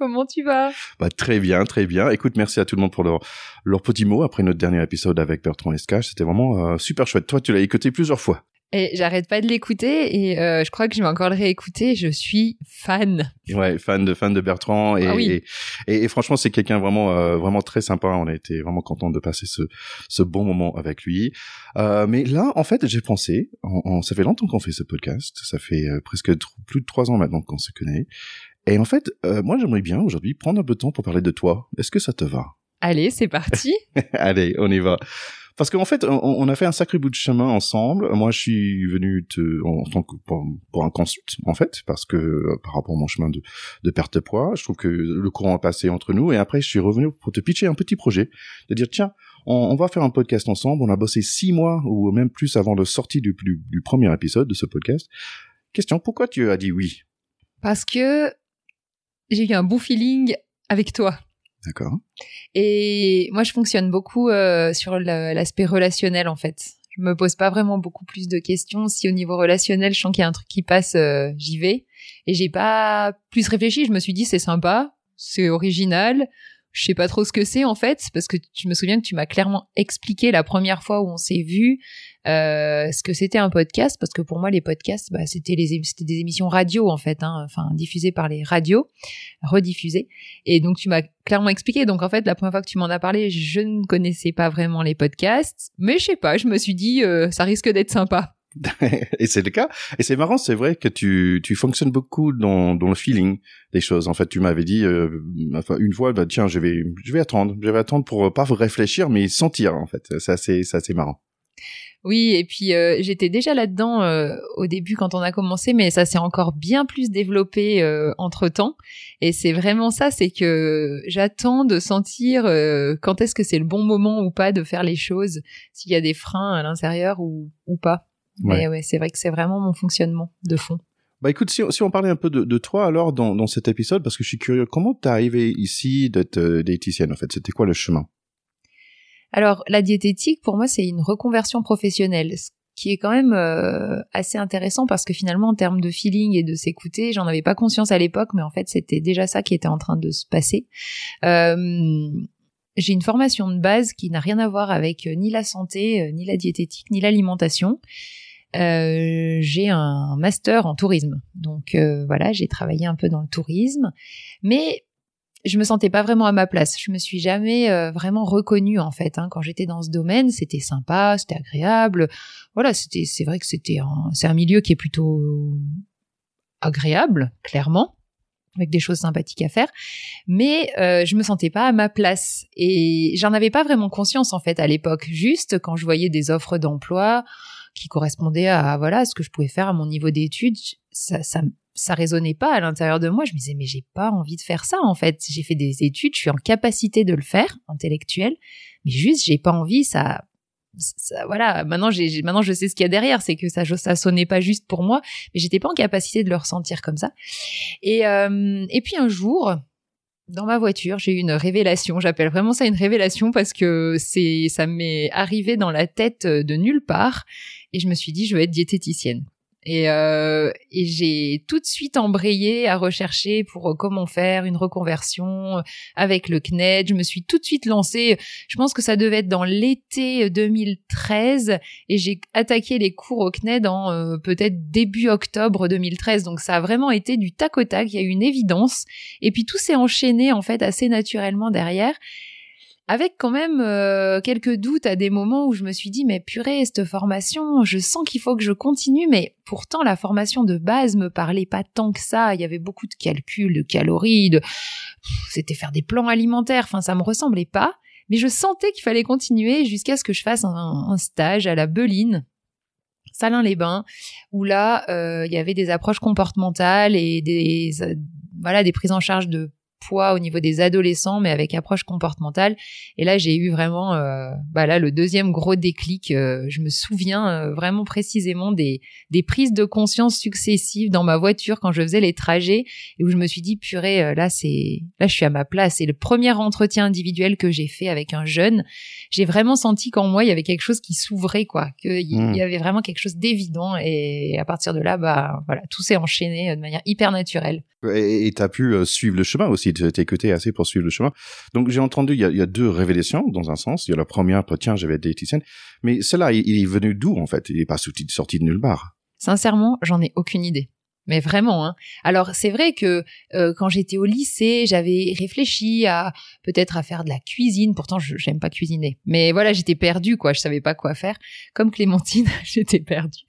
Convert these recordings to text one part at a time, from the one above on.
Comment tu vas? Bah, Très bien, très bien. Écoute, merci à tout le monde pour leur, leur petit mot après notre dernier épisode avec Bertrand Escache. C'était vraiment euh, super chouette. Toi, tu l'as écouté plusieurs fois. Et j'arrête pas de l'écouter et euh, je crois que je vais encore le réécouter. Je suis fan. Ouais, fan de fan de Bertrand et Ah oui. et, et- et franchement c'est quelqu'un vraiment euh, vraiment très sympa. On a été vraiment content de passer ce ce bon moment avec lui. Euh, mais là en fait j'ai pensé, on, on- ça fait longtemps qu'on fait ce podcast. Ça fait euh, presque plus de trois ans maintenant qu'on se connaît. Et en fait euh, moi j'aimerais bien aujourd'hui prendre un peu de temps pour parler de toi. Est-ce que ça te va? Allez, c'est parti. Allez, on y va. Parce qu'en fait, on, on a fait un sacré bout de chemin ensemble. Moi, je suis venu te, en tant que pour, pour un consult, en fait, parce que euh, par rapport à mon chemin de, de perte de poids, je trouve que le courant a passé entre nous. Et après, je suis revenu pour te pitcher un petit projet, de dire tiens, on, on va faire un podcast ensemble. On a bossé six mois ou même plus avant la sortie du, du, du premier épisode de ce podcast. Question pourquoi tu as dit oui? Parce que j'ai eu un bon feeling avec toi. D'accord. Et moi, je fonctionne beaucoup euh, sur l'aspect relationnel, en fait. Je me pose pas vraiment beaucoup plus de questions. Si au niveau relationnel, je sens qu'il y a un truc qui passe, euh, j'y vais. Et j'ai pas plus réfléchi. Je me suis dit, c'est sympa, c'est original. Je sais pas trop ce que c'est en fait, parce que je me souviens que tu m'as clairement expliqué la première fois où on s'est vu euh, ce que c'était un podcast, parce que pour moi les podcasts, bah, c'était les c'était des émissions radio en fait, hein, enfin diffusées par les radios, rediffusées. Et donc tu m'as clairement expliqué. Donc en fait, la première fois que tu m'en as parlé, je ne connaissais pas vraiment les podcasts, mais je sais pas, je me suis dit euh, ça risque d'être sympa. et c'est le cas. Et c'est marrant, c'est vrai que tu, tu fonctionnes beaucoup dans, dans le feeling des choses. En fait, tu m'avais dit, euh, enfin, une fois, bah, tiens, je vais, je vais attendre. Je vais attendre pour euh, pas réfléchir, mais sentir, en fait. C'est assez, c'est assez marrant. Oui, et puis euh, j'étais déjà là-dedans euh, au début quand on a commencé, mais ça s'est encore bien plus développé entre temps. Et c'est vraiment ça, c'est que j'attends de sentir euh, quand est-ce que c'est le bon moment ou pas de faire les choses, s'il y a des freins à l'intérieur ou, ou pas. Mais ouais, c'est vrai que c'est vraiment mon fonctionnement de fond. Bah écoute, si, on- si on parlait un peu de, de toi alors dans, dans cet épisode, parce que je suis curieux, comment t'es arrivé ici d'être euh, diététicienne en fait? C'était quoi le chemin? Alors, la diététique, pour moi, c'est une reconversion professionnelle, ce qui est quand même euh, assez intéressant parce que finalement, en termes de feeling et de s'écouter, j'en avais pas conscience à l'époque, mais en fait, c'était déjà ça qui était en train de se passer. Euh, j'ai une formation de base qui n'a rien à voir avec euh, ni la santé, ni la diététique, ni l'alimentation. J'ai un master en tourisme, donc voilà, j'ai travaillé un peu dans le tourisme, mais je me sentais pas vraiment à ma place. Je me suis jamais euh, vraiment reconnue en fait. hein. Quand j'étais dans ce domaine, c'était sympa, c'était agréable. Voilà, c'était, c'est vrai que c'était c'est un milieu qui est plutôt agréable, clairement, avec des choses sympathiques à faire. Mais euh, je me sentais pas à ma place et j'en avais pas vraiment conscience en fait à l'époque. Juste quand je voyais des offres d'emploi qui correspondaient à voilà ce que je pouvais faire à mon niveau d'études, ça, ça ça résonnait pas à l'intérieur de moi. Je me disais, mais j'ai pas envie de faire ça, en fait. J'ai fait des études, je suis en capacité de le faire, intellectuelle, mais juste, j'ai pas envie, ça, ça voilà. Maintenant, j'ai, maintenant, je sais ce qu'il y a derrière, c'est que ça, ça sonnait pas juste pour moi, mais j'étais pas en capacité de le ressentir comme ça. Et, euh, et puis un jour, dans ma voiture, j'ai eu une révélation. J'appelle vraiment ça une révélation parce que c'est, ça m'est arrivé dans la tête de nulle part. Et je me suis dit, je vais être diététicienne. Et, euh, et j'ai tout de suite embrayé à rechercher pour euh, comment faire une reconversion euh, avec le CNED. Je me suis tout de suite lancée. Je pense que ça devait être dans l'été 2013 et j'ai attaqué les cours au CNED en euh, peut-être début octobre 2013. Donc ça a vraiment été du tac au tac. Il y a eu une évidence. Et puis tout s'est enchaîné en fait assez naturellement derrière avec quand même euh, quelques doutes à des moments où je me suis dit mais purée cette formation je sens qu'il faut que je continue mais pourtant la formation de base me parlait pas tant que ça. Il y avait beaucoup de calculs de calories de c'était faire des plans alimentaires. Enfin ça me ressemblait pas. Mais je sentais qu'il fallait continuer jusqu'à ce que je fasse un, un stage à la Beline Salins-les-Bains, où là, euh, il y avait des approches comportementales et des, euh, voilà, des prises en charge de poids au niveau des adolescents, mais avec approche comportementale. Et là, j'ai eu vraiment, euh, bah là, le deuxième gros déclic. Euh, je me souviens euh, vraiment précisément des, des prises de conscience successives dans ma voiture quand je faisais les trajets et où je me suis dit, purée, là, c'est, là, je suis à ma place. Et le premier entretien individuel que j'ai fait avec un jeune, j'ai vraiment senti qu'en moi, il y avait quelque chose qui s'ouvrait, quoi, qu'il Hmm. y avait vraiment quelque chose d'évident. Et à partir de là, bah, voilà, tout s'est enchaîné de manière hyper naturelle. Et tu as pu euh, suivre le chemin aussi, tu t'es écouté assez pour suivre le chemin. Donc j'ai entendu, il y, a, il y a deux révélations dans un sens. Il y a la première, bah, tiens, j'avais des diététicienne. Mais celle-là, il, il est venu d'où en fait? Il est pas sorti de nulle part. Sincèrement, j'en ai aucune idée. Mais vraiment, hein. Alors c'est vrai que euh, quand j'étais au lycée, j'avais réfléchi à peut-être à faire de la cuisine. Pourtant, je j'aime pas cuisiner. Mais voilà, j'étais perdue, quoi. Je savais pas quoi faire. Comme Clémentine, j'étais perdue.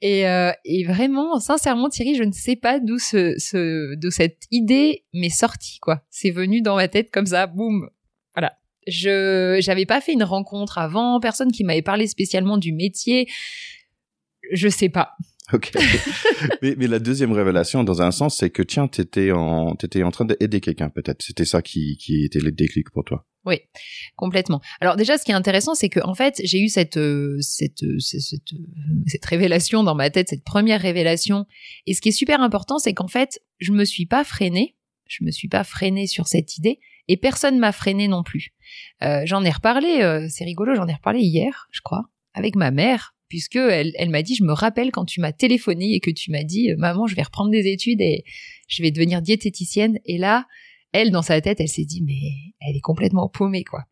Et, euh, et vraiment, sincèrement, Thierry, je ne sais pas d'où ce, cette idée m'est sortie, quoi. C'est venu dans ma tête comme ça, boum. Voilà. Je j'avais pas fait une rencontre avant, personne qui m'avait parlé spécialement du métier. Je sais pas. Ok. mais, la deuxième révélation, dans un sens, c'est que tiens, t'étais en, t'étais en train d'aider quelqu'un, peut-être. C'était ça qui, qui était le déclic pour toi. Oui, complètement. Alors déjà, ce qui est intéressant, c'est que en fait, j'ai eu cette euh, cette, euh, cette cette cette révélation dans ma tête, cette première révélation. Et ce qui est super important, c'est qu'en fait, je me suis pas freinée. Je me suis pas freinée sur cette idée. Et personne m'a freinée non plus. Euh, j'en ai reparlé, euh, c'est rigolo, j'en ai reparlé hier, je crois, avec ma mère, puisque elle, m'a dit, je me rappelle quand tu m'as téléphoné et que tu m'as dit, euh, maman, je vais reprendre des études et je vais devenir diététicienne. Et là, elle, dans sa tête, elle s'est dit, mais elle est complètement paumée, quoi.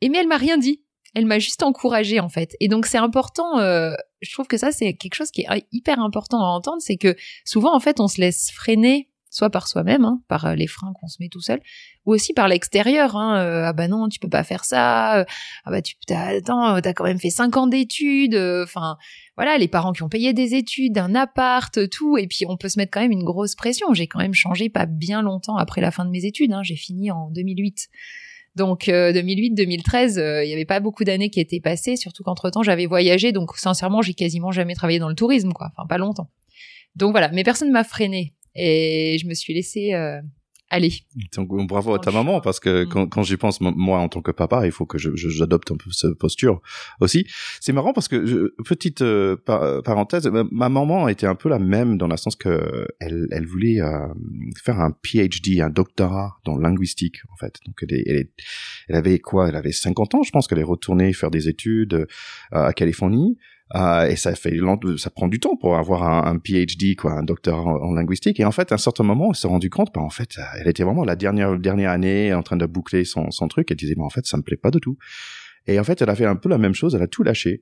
Et mais elle m'a rien dit. Elle m'a juste encouragée, en fait. Et donc, c'est important, euh, je trouve que ça, c'est quelque chose qui est hyper important à entendre, c'est que souvent, en fait, on se laisse freiner soit par soi-même, hein, par euh, les freins qu'on se met tout seul, ou aussi par l'extérieur. Hein, euh, ah bah non, tu peux pas faire ça. euh, ah bah tu t'as, attends, t'as quand même fait cinq ans d'études. Enfin, voilà, les parents qui ont payé des études, un appart, tout, et puis on peut se mettre quand même une grosse pression. J'ai quand même changé pas bien longtemps après la fin de mes études. Hein, j'ai fini en 2008. Donc euh, 2008-2013, euh, il y avait pas beaucoup d'années qui étaient passées, surtout qu'entre temps j'avais voyagé, donc sincèrement j'ai quasiment jamais travaillé dans le tourisme, quoi. Enfin pas longtemps. Donc voilà, mais personne m'a freiné et je me suis laissée euh, aller. Donc, bravo à ta maman parce que Mm. quand, quand j'y pense, moi en tant que papa, il faut que j'adopte un peu cette posture aussi. C'est marrant parce que je- petite euh, par- parenthèse, ma, ma maman était un peu la même dans le sens que elle, elle voulait euh, faire un PhD, un doctorat dans linguistique en fait. Donc elle, est- elle, est- elle avait quoi? Elle avait 50 ans, je pense qu'elle est retournée faire des études euh, à Californie. Euh, et ça fait ça prend du temps pour avoir un, un PhD, quoi, un doctorat en, linguistique. Et en fait, à un certain moment, elle s'est rendu compte, bah, en fait, elle était vraiment la dernière dernière année en train de boucler son, son truc. Elle disait, mais en fait, ça me plaît pas du tout. Et en fait, elle a fait un peu la même chose. Elle a tout lâché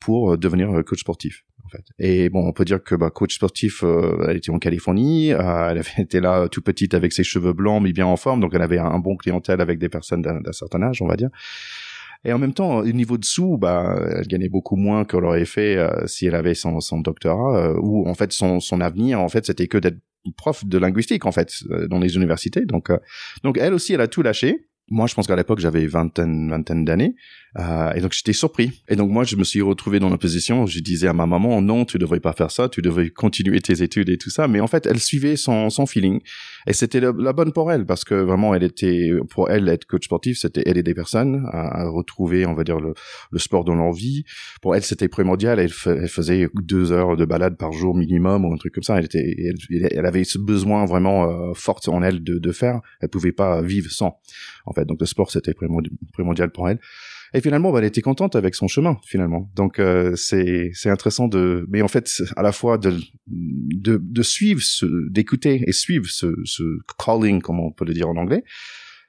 pour euh, devenir euh, coach sportif. En fait. Et bon, on peut dire que bah, coach sportif, euh, elle était en Californie. euh, elle avait été là tout petite avec ses cheveux blancs, mais bien en forme. Donc, elle avait un, un bon clientèle avec des personnes d'un certain âge, on va dire. Et en même temps, au niveau dessous, bah, elle gagnait beaucoup moins qu'elle aurait fait euh, si elle avait son, son doctorat, euh, ou en fait son, son avenir, en fait, c'était que d'être prof de linguistique, en fait, euh, dans les universités. Donc, euh, donc elle aussi, elle a tout lâché. Moi, je pense qu'à l'époque, j'avais vingtaine, vingtaine d'années, euh, et donc j'étais surpris. Et donc moi, je me suis retrouvé dans la position où je disais à ma maman, non, tu devrais pas faire ça, tu devrais continuer tes études et tout ça. Mais en fait, elle suivait son, son feeling, et c'était la, bonne pour elle parce que vraiment, elle était pour elle être coach sportif, c'était aider des personnes à, retrouver, on va dire, le, le sport dans leur vie. Pour elle, c'était primordial. Elle, fa- elle faisait deux heures de balade par jour minimum ou un truc comme ça. Elle était, elle, avait ce besoin vraiment euh, fort en elle de, de faire. Elle pouvait pas vivre sans. En fait, donc le sport c'était primordi- primordial pour elle. Et finalement, bah, elle était contente avec son chemin finalement. Donc euh, c'est c'est intéressant de, mais en fait à la fois de de, de suivre, ce, d'écouter et suivre ce, ce calling, comme on peut le dire en anglais,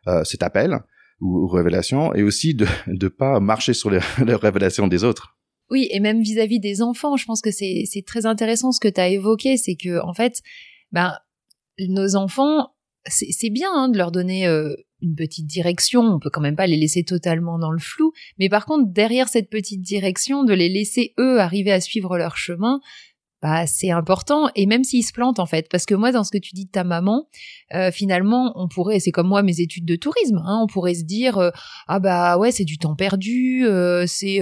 euh, cet appel ou, ou révélation, et aussi de de pas marcher sur les, révélations des autres. Oui, et même vis-à-vis des enfants, je pense que c'est c'est très intéressant ce que tu as évoqué, c'est que en fait, ben nos enfants, c'est c'est bien hein, de leur donner euh, une petite direction, on peut quand même pas les laisser totalement dans le flou, mais par contre derrière cette petite direction, de les laisser eux arriver à suivre leur chemin, bah c'est important. Et même s'il se plante en fait. Parce que moi dans ce que tu dis de ta maman euh, finalement on pourrait c'est comme moi mes études de tourisme hein, on pourrait se dire euh, ah bah ouais c'est du temps perdu euh, c'est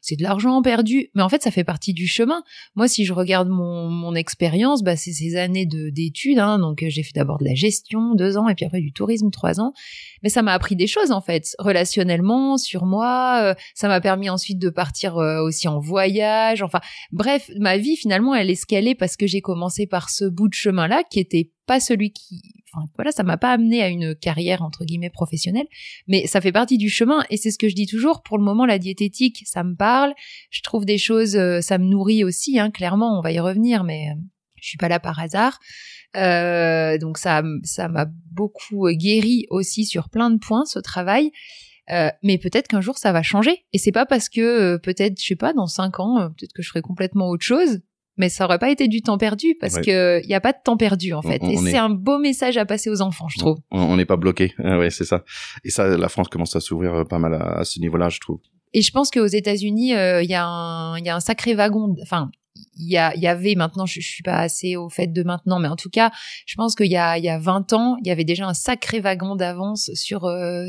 c'est de l'argent perdu. Mais en fait ça fait partie du chemin. Moi si je regarde mon mon expérience bah c'est ces années de d'études hein, donc j'ai fait d'abord de la gestion deux ans et puis après du tourisme trois ans. Mais ça m'a appris des choses en fait relationnellement sur moi ça m'a permis ensuite de partir aussi en voyage enfin bref ma vie finalement elle est ce parce que j'ai commencé par ce bout de chemin-là qui était pas celui qui, voilà, ça m'a pas amené à une carrière entre guillemets professionnelle, mais ça fait partie du chemin et c'est ce que je dis toujours. Pour le moment, la diététique, ça me parle. Je trouve des choses, euh, ça me nourrit aussi, hein, clairement. On va y revenir, mais euh, je suis pas là par hasard. Euh, donc ça, ça m'a beaucoup guéri aussi sur plein de points ce travail. mais peut-être qu'un jour ça va changer. Et c'est pas parce que peut-être, je sais pas, dans cinq ans, peut-être que je ferai complètement autre chose mais ça aurait pas été du temps perdu parce que il y a pas de temps perdu en fait. et c'est un beau message à passer aux enfants, je trouve. On n'est pas bloqué, ah ouais, c'est ça. Et ça, la France commence à s'ouvrir euh, pas mal à, ce niveau-là, je trouve. Et je pense qu'aux États-Unis, euh, il y a un, il y a un sacré wagon. Enfin, il y, a, y avait maintenant, je, je, suis pas assez au fait de maintenant, mais en tout cas, je pense qu'il y a, il y a 20 ans, il y avait déjà un sacré wagon d'avance sur euh,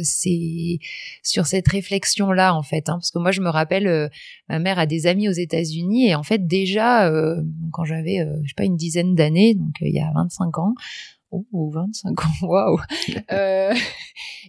sur cette réflexion-là, en fait. Hein, parce que moi, je me rappelle, euh, ma mère a des amis aux États-Unis et en fait, déjà, euh, quand j'avais, je sais pas, une dizaine d'années, donc il y a 25 ans, oh, 25 ans, waouh. Euh,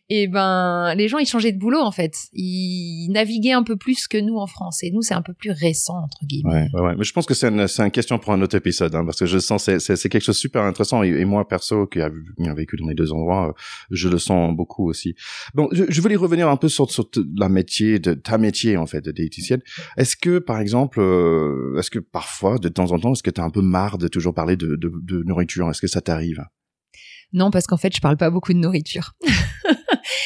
et ben, les gens, ils changeaient de boulot en fait. Ils naviguaient un peu plus que nous en France. Et nous, c'est un peu plus récent entre guillemets. Ouais, ouais, Mais je pense que c'est une, une question pour un autre épisode, hein, parce que je sens c'est, c'est, quelque chose de super intéressant. Et, moi, perso, qui a vécu dans les deux endroits, euh, je le sens beaucoup aussi. Bon, je, voulais revenir un peu sur, sur la métier de ta métier en fait de diététicienne. Est-ce que, par exemple, euh, est-ce que parfois, de temps en temps, est-ce que tu un peu marre de toujours parler de, de nourriture? Est-ce que ça t'arrive? Non, parce qu'en fait, je parle pas beaucoup de nourriture.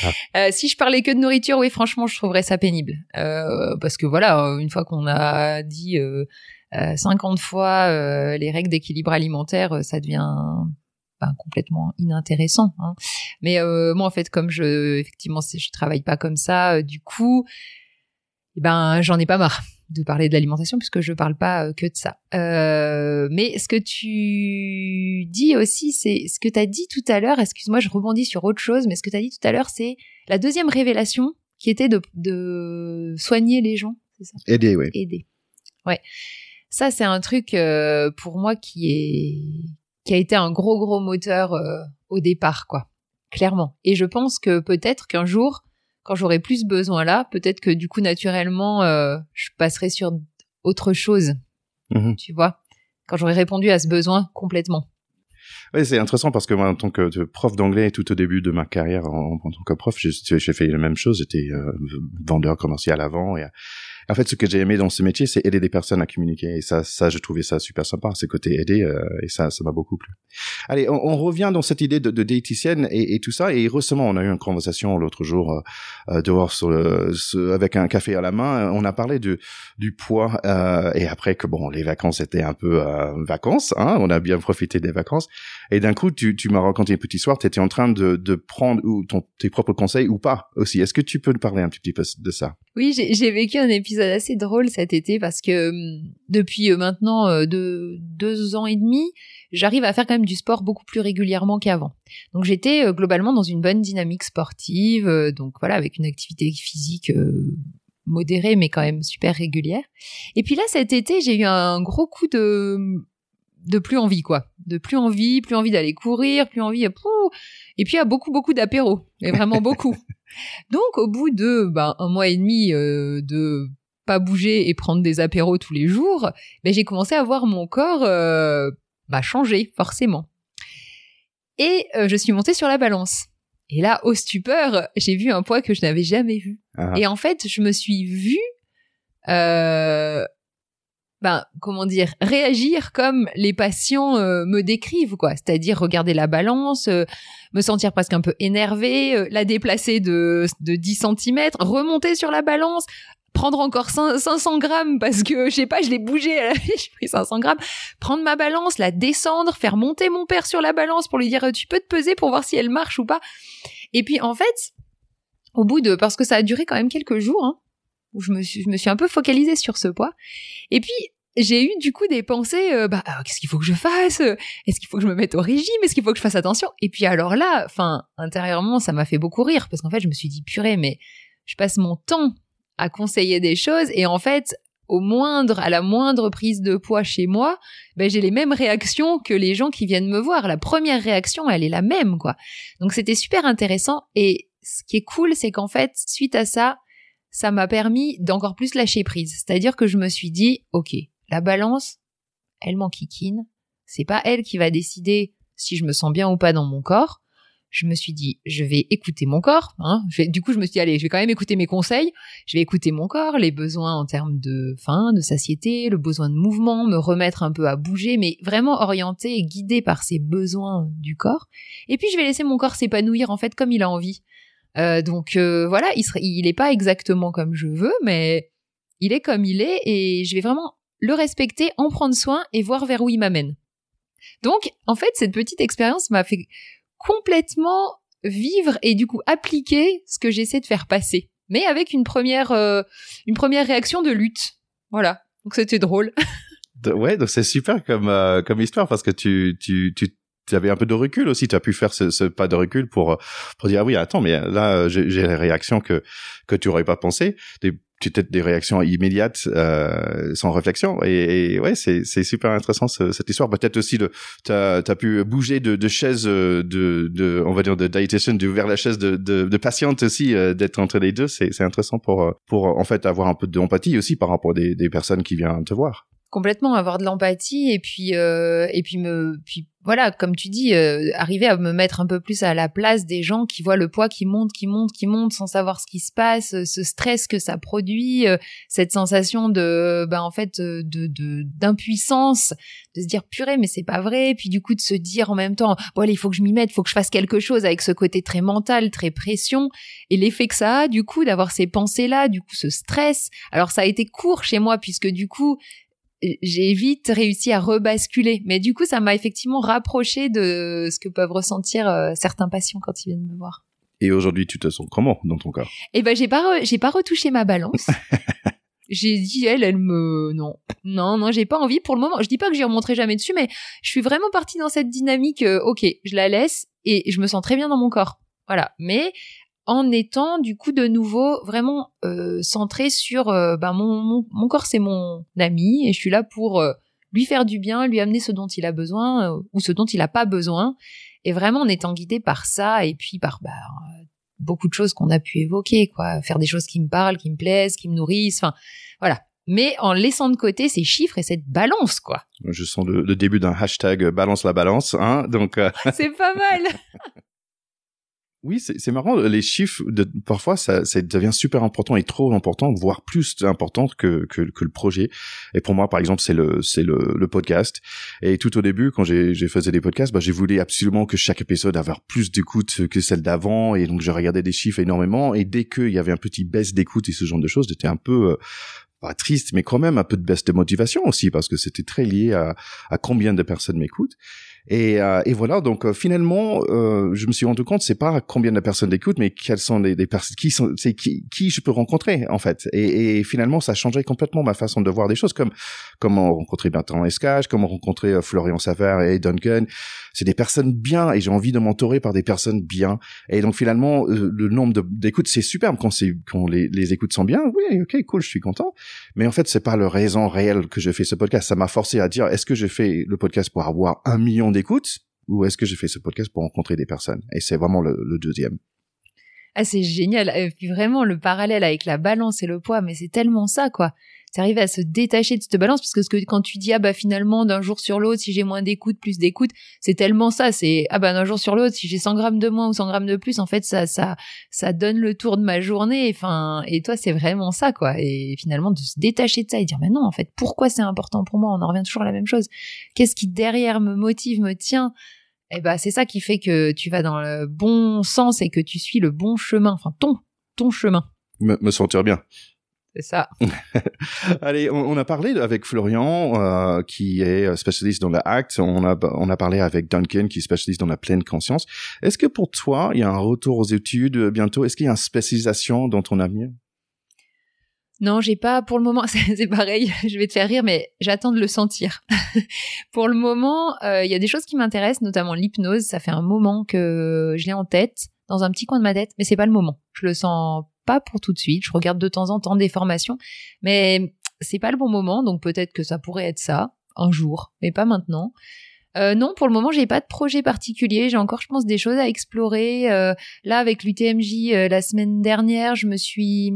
Ah. euh, si je parlais que de nourriture, oui, franchement, je trouverais ça pénible. Euh, parce que voilà, euh, une fois qu'on a dit euh, 50 euh, fois euh, les règles d'équilibre alimentaire, ça devient ben, complètement inintéressant. Hein. Mais moi, en fait, comme je, effectivement, je travaille pas comme ça, du coup, eh ben, j'en ai pas marre de parler de l'alimentation puisque je parle pas euh, que de ça. Euh, mais ce que tu dis aussi, c'est ce que tu as dit tout à l'heure. Excuse-moi, je rebondis sur autre chose, mais ce que tu as dit tout à l'heure, c'est la deuxième révélation qui était de, de soigner les gens. C'est ça? Aider, oui. Aider. Ouais. Ça, c'est un truc euh, pour moi qui est qui a été un gros gros moteur euh, au départ, quoi. Clairement. Et je pense que peut-être qu'un jour quand j'aurai plus besoin là, peut-être que du coup naturellement euh, je passerai sur autre chose. Mhm. Tu vois, quand j'aurai répondu à ce besoin complètement. Oui, c'est intéressant parce que moi, en tant que prof d'anglais, tout au début de ma carrière en, tant que prof, j'ai fait la même chose. J'étais euh, vendeur commercial avant et en fait, ce que j'ai aimé dans ce métier, c'est aider des personnes à communiquer. Et ça, ça, je trouvais ça super sympa, ce côté aider, euh, et ça, ça m'a beaucoup plu. Allez, on, revient dans cette idée de, de et, tout ça. Et récemment, on a eu une conversation l'autre jour euh, euh dehors avec un café à la main. On a parlé du, poids et après que bon, les vacances étaient un peu vacances. Hein, on a bien profité des vacances. Et d'un coup, tu, tu m'as raconté un petit soir, tu étais en train de, prendre ton, tes propres conseils ou pas aussi. Est-ce que tu peux nous parler un petit peu de ça? Oui, j'ai vécu un épisode assez drôle cet été parce que hum, depuis euh, maintenant euh, deux, ans et demi, j'arrive à faire quand même du sport beaucoup plus régulièrement qu'avant. Donc j'étais euh, globalement dans une bonne dynamique sportive, donc voilà, avec une activité physique modérée mais quand même super régulière. Et puis là cet été, j'ai eu un gros coup de de plus envie quoi, de plus envie, plus envie d'aller courir, plus envie, pouh, et puis a beaucoup beaucoup d'apéros, et vraiment beaucoup. Donc au bout de ben, un mois et demi euh, de pas bouger et prendre des apéros tous les jours, ben, j'ai commencé à voir mon corps euh, bah, changer forcément. Et euh, je suis montée sur la balance. Et là, au stupeur, j'ai vu un poids que je n'avais jamais vu. Ah. Et en fait, je me suis vue euh, ben comment dire réagir comme les patients euh, me décrivent quoi c'est-à-dire regarder la balance euh, me sentir presque un peu énervé euh, la déplacer de de 10 cm remonter sur la balance prendre encore 500 grammes parce que je sais pas je l'ai bougé à la j'ai pris 500 grammes. Prendre ma balance la descendre faire monter mon père sur la balance pour lui dire tu peux te peser pour voir si elle marche ou pas. Et puis en fait au bout de parce que ça a duré quand même quelques jours hein, où je me suis, je me suis un peu focalisée sur ce poids. Et puis, j'ai eu du coup des pensées, euh, bah qu'est-ce qu'il faut que je fasse? Est-ce qu'il faut que je me mette au régime? Est-ce qu'il faut que je fasse attention? Et puis alors là, enfin intérieurement, ça m'a fait beaucoup rire parce qu'en fait, je me suis dit purée, mais je passe mon temps à conseiller des choses et en fait, au moindre, à la moindre prise de poids chez moi, ben j'ai les mêmes réactions que les gens qui viennent me voir. La première réaction, elle est la même, quoi. Donc c'était super intéressant et ce qui est cool, c'est qu'en fait, suite à ça, ça m'a permis d'encore plus lâcher prise. C'est-à-dire que je me suis dit, ok, la balance, elle m'enquiquine. C'est pas elle qui va décider si je me sens bien ou pas dans mon corps. Je me suis dit, je vais écouter mon corps. Hein. du coup, je me suis dit, allez, je vais quand même écouter mes conseils. Je vais écouter mon corps, les besoins en termes de faim, de satiété, le besoin de mouvement, me remettre un peu à bouger, mais vraiment orienté et guidé par ces besoins du corps. Et puis, je vais laisser mon corps s'épanouir en fait comme il a envie. Euh, donc euh, voilà, il serait, il pas exactement comme je veux, mais il est comme il est et je vais vraiment le respecter, en prendre soin et voir vers où il m'amène. Donc, en fait, cette petite expérience m'a fait complètement vivre et du coup appliquer ce que j'essaie de faire passer, mais avec une première, euh, une première réaction de lutte. Voilà. Donc c'était drôle. ouais, donc c'est super comme euh, comme histoire parce que tu tu tu tu avais un peu de recul aussi. Tu as pu faire ce, ce, pas de recul pour pour dire ah oui attends mais là j'ai les réactions que que tu aurais pas pensé. Peut-être des réactions immédiates euh, sans réflexion. Et, ouais c'est c'est super intéressant cette histoire. Peut-être aussi le t'as as pu bouger de, de chaise de, de on va dire de dietitian vers la chaise de, de, de patiente aussi euh, d'être entre les deux. C'est c'est intéressant pour pour en fait avoir un peu d'empathie aussi par rapport à des, des personnes qui viennent te voir complètement avoir de l'empathie et puis euh, et puis me puis voilà comme tu dis euh, arriver à me mettre un peu plus à la place des gens qui voient le poids qui monte qui monte qui monte sans savoir ce qui se passe euh, ce stress que ça produit cette sensation de ben en fait de d'impuissance de, se dire purée mais c'est pas vrai puis du coup de se dire en même temps bon allez il faut que je m'y mette faut que je fasse quelque chose avec ce côté très mental très pression. Et l'effet que ça a du coup d'avoir ces pensées là du coup ce stress alors ça a été court chez moi puisque du coup j'ai vite réussi à rebasculer. Mais du coup, ça m'a effectivement rapproché de ce que peuvent ressentir euh, certains patients quand ils viennent me voir. Et aujourd'hui, tu te sens comment dans ton corps? Eh ben, j'ai pas, j'ai pas retouché ma balance. j'ai dit elle, elle me, non, non, non, j'ai pas envie pour le moment. Je dis pas que j'y remonterai jamais dessus, mais je suis vraiment partie dans cette dynamique. Euh, ok, je la laisse et je me sens très bien dans mon corps. Voilà. Mais en étant du coup de nouveau vraiment euh, centré sur euh, ben mon, mon, corps c'est mon ami et je suis là pour euh, lui faire du bien, lui amener ce dont il a besoin euh, ou ce dont il n'a pas besoin et vraiment en étant guidé par ça et puis par bah, beaucoup de choses qu'on a pu évoquer quoi, faire des choses qui me parlent, qui me plaisent, qui me nourrissent, enfin voilà. Mais en laissant de côté ces chiffres et cette balance, quoi. Je sens le, le début d'un hashtag balance la balance, hein. Donc c'est pas mal. Oui, c'est marrant. Les chiffres, de, parfois, ça, ça, devient super important et trop important, voire plus important que, que, que le projet. Et pour moi, par exemple, c'est le, c'est le, le, podcast. Et tout au début, quand j'ai faisais des podcasts, bah, j'ai voulu absolument que chaque épisode avoir plus d'écoute que celle d'avant. Et donc, je regardais des chiffres énormément. Et dès qu'il y avait un petit baisse d'écoute et ce genre de choses, j'étais un peu euh, pas triste, mais quand même un peu de baisse de motivation aussi, parce que c'était très lié à, à combien de personnes m'écoutent. Et, euh, et voilà, donc euh, finalement, euh, je me suis rendu compte, c'est pas combien de personnes l'écoutent, mais quelles sont les, les personnes, qui sont, c'est qui, qui je peux rencontrer en fait. Et, et, finalement, ça changé complètement ma façon de voir des choses, comme comment rencontrer Bertrand Escage, comment rencontrer euh, Florian Savard et Duncan. C'est des personnes bien, et j'ai envie de m'entourer par des personnes bien. Et donc finalement, le nombre d'écoutes, c'est superbe quand quand les, les écoutes sont bien. Oui, ok, cool, je suis content. Mais en fait, c'est pas le raison réel que je fais ce podcast. Ça m'a forcé à dire, est-ce que je fais le podcast pour avoir un million d'écoute ou est-ce que j'ai fait ce podcast pour rencontrer des personnes? Et c'est vraiment le, deuxième. Ah, c'est génial. Et puis vraiment, le parallèle avec la balance et le poids, mais c'est tellement ça, quoi arriver à se détacher de cette balance parce que, quand tu dis ah bah finalement d'un jour sur l'autre si j'ai moins d'écoute plus d'écoute c'est tellement ça c'est ah bah d'un jour sur l'autre si j'ai 100 grammes de moins ou 100 grammes de plus en fait ça ça ça donne le tour de ma journée enfin et toi c'est vraiment ça quoi. Et finalement de se détacher de ça et dire mais non en fait pourquoi c'est important pour moi? On en revient toujours à la même chose. Qu'est-ce qui derrière me motive me tient? Et eh bah c'est ça qui fait que tu vas dans le bon sens et que tu suis le bon chemin enfin ton ton chemin. Me sentir bien c'est ça. Allez, on, a parlé avec Florian, euh, qui est spécialiste dans l'acte. On a, on a parlé avec Duncan, qui est spécialiste dans la pleine conscience. Est-ce que pour toi, il y a un retour aux études bientôt? Est-ce qu'il y a une spécialisation dans ton avenir? Non, j'ai pas pour le moment. C'est pareil. Je vais te faire rire, mais j'attends de le sentir. pour le moment, euh, il y a des choses qui m'intéressent, notamment l'hypnose. Ça fait un moment que je l'ai en tête, dans un petit coin de ma tête, mais c'est pas le moment. Je le sens pas pour tout de suite. Je regarde de temps en temps des formations, mais c'est pas le bon moment. Donc peut-être que ça pourrait être ça un jour, mais pas maintenant. Euh, non, pour le moment, j'ai pas de projet particulier. J'ai encore, je pense, des choses à explorer. Euh, là, avec l'UTMJ euh, la semaine dernière, je me suis,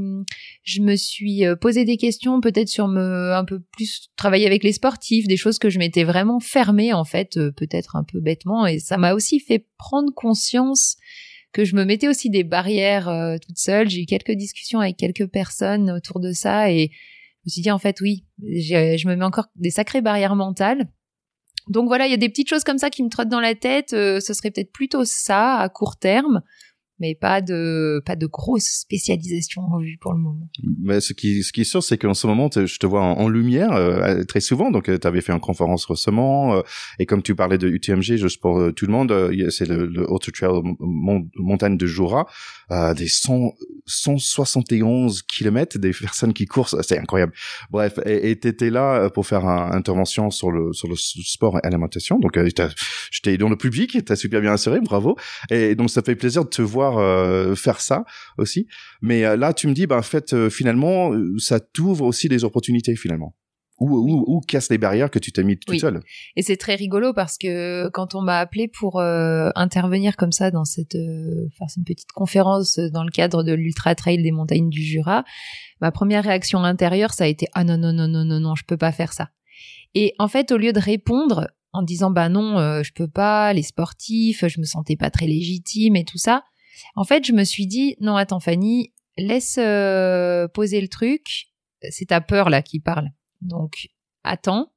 je posé des questions, peut-être sur me, un peu plus travailler avec les sportifs, des choses que je m'étais vraiment fermée en fait, peut-être un peu bêtement, et ça m'a aussi fait prendre conscience que je me mettais aussi des barrières toute seule. J'ai eu quelques discussions avec quelques personnes autour de ça et je me suis dit en fait oui, je me mets encore des sacrées barrières mentales donc voilà, il y a des petites choses comme ça qui me trottent dans la tête. Euh, ce serait peut-être plutôt ça à court terme mais pas de pas de grosse spécialisation en vue pour le moment. Mais ce qui ce qui est sûr c'est qu'en ce moment je te vois en, lumière euh, très souvent donc euh, tu avais fait une conférence récemment euh, et comme tu parlais de UTMG juste pour tout le monde c'est le, le Auto Trail montagne de Jura des 100 171 kilomètres des personnes qui courent c'est incroyable. Bref et tu étais là pour faire une intervention sur le sur le sport et l'alimentation donc j'étais dans le public tu as super bien inséré bravo et donc ça fait plaisir de te voir euh, faire ça aussi. Mais euh, là, tu me dis, ben, en fait, euh, finalement, ça t'ouvre aussi des opportunités finalement. Ou, ou, casse les barrières que tu t'es mis toute seule. Et c'est très rigolo parce que quand on m'a appelé pour intervenir comme ça dans cette faire une petite conférence dans le cadre de l'ultra trail des montagnes du Jura, ma première réaction intérieure ça a été ah non non non non non non je peux pas faire ça. Et en fait au lieu de répondre en disant bah non je peux pas les sportifs je me sentais pas très légitime et tout ça en fait, je me suis dit, non, attends, Fanny, laisse euh, poser le truc. C'est ta peur là qui parle. Donc, attends.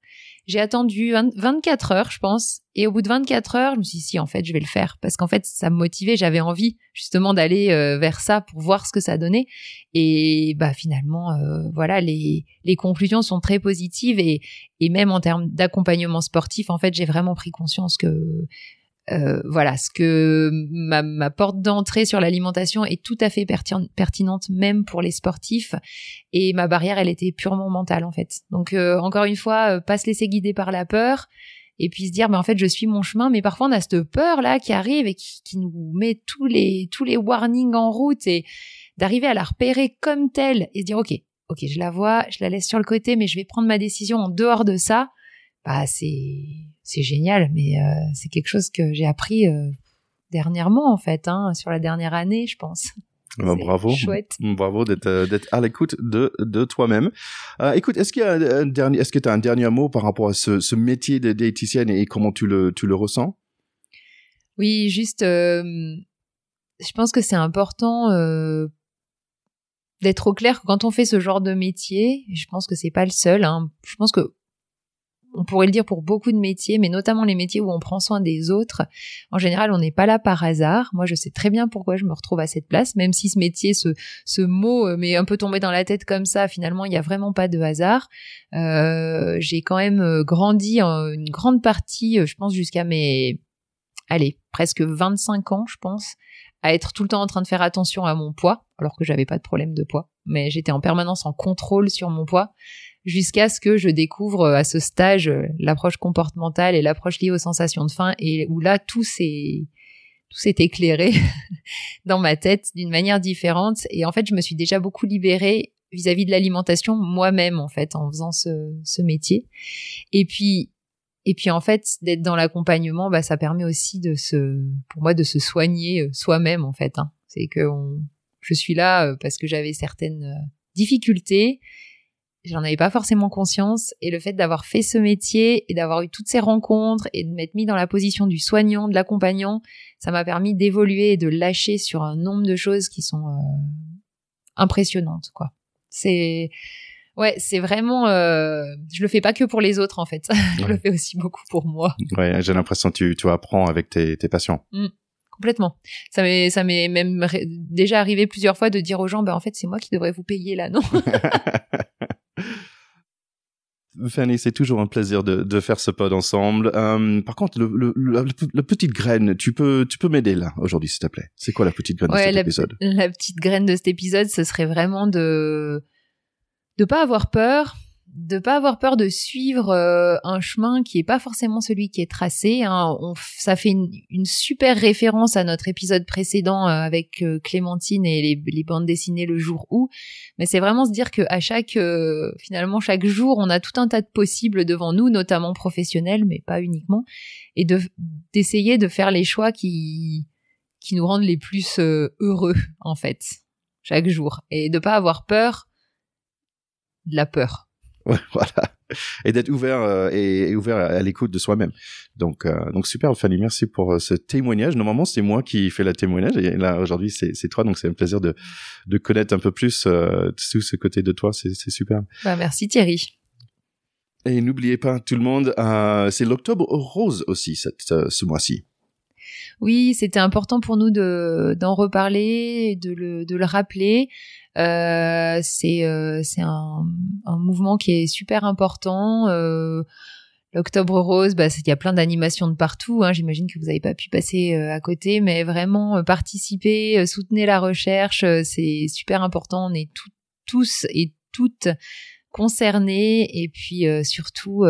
J'ai attendu 24 heures, je pense. Et au bout de 24 heures, je me suis dit, si, en fait, je vais le faire. Parce qu'en fait, ça me motivait. J'avais envie, justement, d'aller euh, vers ça pour voir ce que ça donnait. Et, bah, finalement, euh, voilà, les, les conclusions sont très positives. Et, et même en termes d'accompagnement sportif, en fait, j'ai vraiment pris conscience que euh, voilà, ce que ma, porte d'entrée sur l'alimentation est tout à fait pertinente, même pour les sportifs. Et ma barrière, elle était purement mentale en fait. Donc euh, encore une fois, euh, pas se laisser guider par la peur et puis se dire, mais en fait, je suis mon chemin. Mais parfois, on a cette peur là qui arrive et qui, qui nous met tous les tous les warnings en route et d'arriver à la repérer comme telle et se dire, ok, ok, je la vois, je la laisse sur le côté, mais je vais prendre ma décision en dehors de ça. Bah c'est c'est génial, mais euh, c'est quelque chose que j'ai appris euh, dernièrement en fait, hein, sur la dernière année, je pense. Bah, bravo, chouette. bravo d'être euh, d'être à l'écoute de de toi-même. écoute, est-ce qu'il y a un dernier, est-ce que tu as un dernier mot par rapport à ce, ce métier de diététicienne et comment tu le tu le ressens? Oui, juste, je pense que c'est important d'être au clair que quand on fait ce genre de métier, je pense que c'est pas le seul. Hein, je pense que on pourrait le dire pour beaucoup de métiers, mais notamment les métiers où on prend soin des autres. En général, on n'est pas là par hasard. Moi, je sais très bien pourquoi je me retrouve à cette place, même si ce métier, ce, ce mot euh, m'est un peu tombé dans la tête comme ça. Finalement, il n'y a vraiment pas de hasard. Euh, j'ai quand même euh, grandi en une grande partie, je pense, jusqu'à mes, allez, presque 25 ans, je pense, à être tout le temps en train de faire attention à mon poids, alors que j'avais pas de problème de poids, mais j'étais en permanence en contrôle sur mon poids jusqu'à ce que je découvre euh, à ce stage euh, l'approche comportementale et l'approche liée aux sensations de faim et où là tout s'est tout s'est éclairé dans ma tête d'une manière différente et en fait je me suis déjà beaucoup libérée vis-à-vis de l'alimentation moi-même en fait en faisant ce, ce métier et puis et puis en fait d'être dans l'accompagnement bah ça permet aussi de se pour moi de se soigner euh, soi-même en fait hein. c'est que je suis là parce que j'avais certaines difficultés j'en avais pas forcément conscience et le fait d'avoir fait ce métier et d'avoir eu toutes ces rencontres et de m'être mis dans la position du soignant, de l'accompagnant, ça m'a permis d'évoluer et de lâcher sur un nombre de choses qui sont euh, impressionnantes quoi. C'est ouais, c'est vraiment euh, je le fais pas que pour les autres en fait. je le fais aussi beaucoup pour moi. Ouais, j'ai l'impression que tu tu apprends avec tes tes patients. Mmh, complètement. Ça m'est, ça m'est même déjà arrivé plusieurs fois de dire aux gens, ben en fait, c'est moi qui devrais vous payer là, non? Fanny, c'est toujours un plaisir de, de faire ce pod ensemble. Euh, par contre, le, le, la, petite graine, tu peux, tu peux m'aider là aujourd'hui, s'il te plaît? C'est quoi la petite graine de cet épisode? La petite graine de cet épisode, ce serait vraiment de de pas avoir peur, de pas avoir peur de suivre euh, un chemin qui est pas forcément celui qui est tracé. Hein. Ça fait une, super référence à notre épisode précédent euh, avec euh, Clémentine et les, les, bandes dessinées le jour où. Mais c'est vraiment se dire que à chaque finalement chaque jour, on a tout un tas de possibles devant nous, notamment professionnels, mais pas uniquement, et de d'essayer de faire les choix qui qui nous rendent les plus heureux en fait chaque jour et de pas avoir peur de la peur voilà. Et d'être ouvert euh, et, ouvert à, l'écoute de soi-même. Donc, euh, donc super, Fanny. Merci pour euh, ce témoignage. Normalement, c'est moi qui fais le témoignage et là aujourd'hui, c'est toi. Donc, c'est un plaisir de de connaître un peu plus tout ce côté de toi. C'est super. Bah, merci Thierry. Et n'oubliez pas, tout le monde, c'est l'octobre rose aussi cette, ce mois-ci. Oui, c'était important pour nous de d'en reparler, de le de le rappeler. Euh, c'est euh, c'est un, un, mouvement qui est super important. Euh, L'Octobre Rose, bah, il y a plein d'animations de partout. Hein. J'imagine que vous n'avez pas pu passer à côté, mais vraiment participer, soutenez la recherche, c'est super important. On est tous et toutes concernés, et puis surtout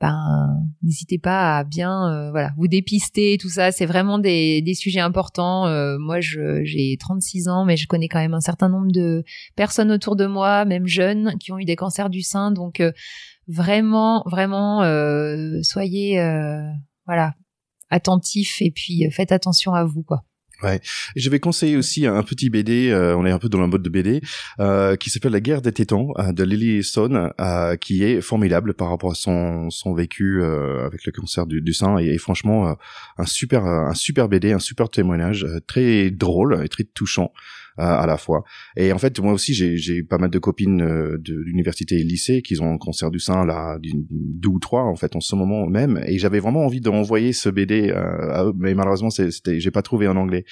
ben n'hésitez pas à bien euh, voilà vous dépister tout ça. C'est vraiment des, des sujets importants. Euh, moi j'ai 36 ans mais je connais quand même un certain nombre de personnes autour de moi même jeunes qui ont eu des cancers du sein. Donc euh, vraiment vraiment soyez voilà attentifs et puis faites attention à vous quoi Ouais. Je vais conseiller aussi un petit BD, euh, on est un peu dans le mode de BD, euh, qui s'appelle La guerre des tétans euh, de Lily Stone, euh, qui est formidable par rapport à son, son vécu avec le cancer du, du sein et, et franchement un super un super BD, un super témoignage, très drôle et très touchant à la fois. Et en fait, moi aussi, j'ai pas mal de copines euh, de l'université et lycée qui ont un cancer du sein là, deux ou trois en fait en ce moment même. Et j'avais vraiment envie d'envoyer ce BD euh, à eux, mais malheureusement, c'était, j'ai pas trouvé en anglais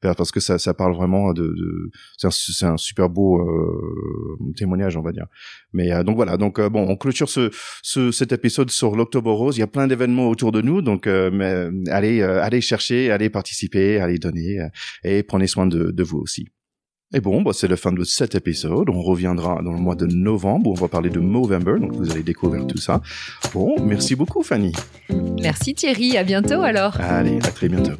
parce que ça, ça parle vraiment de, de c'est un, un, super beau euh, témoignage, on va dire. Mais donc voilà, donc bon, on clôture ce, ce cet épisode sur l'Octobre Rose. Il y a plein d'événements autour de nous, donc mais, allez allez chercher, allez participer, allez donner et prenez soin de, de vous aussi. Et bon, bah, c'est la fin de cet épisode. On reviendra dans le mois de novembre où on va parler de Movember, donc vous allez découvrir tout ça. Bon, merci beaucoup Fanny. Merci Thierry, à bientôt alors. Allez, à très bientôt.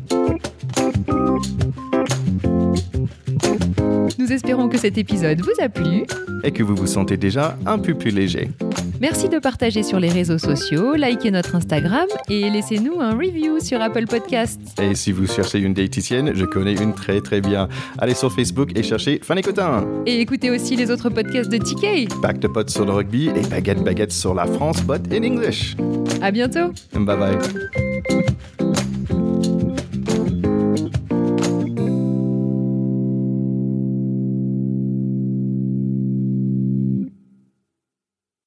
Nous espérons que cet épisode vous a plu et que vous vous sentez déjà un peu plus léger. Merci de partager sur les réseaux sociaux, likez notre Instagram et laissez-nous un review sur Apple Podcasts. Et si vous cherchez une diététicienne, je connais une très très bien. Allez sur Facebook et cherchez Fanny Cotin. Et écoutez aussi les autres podcasts de TK. Back to Pot sur le rugby et Baguette Baguette sur la France, but in English. À bientôt. Bye bye.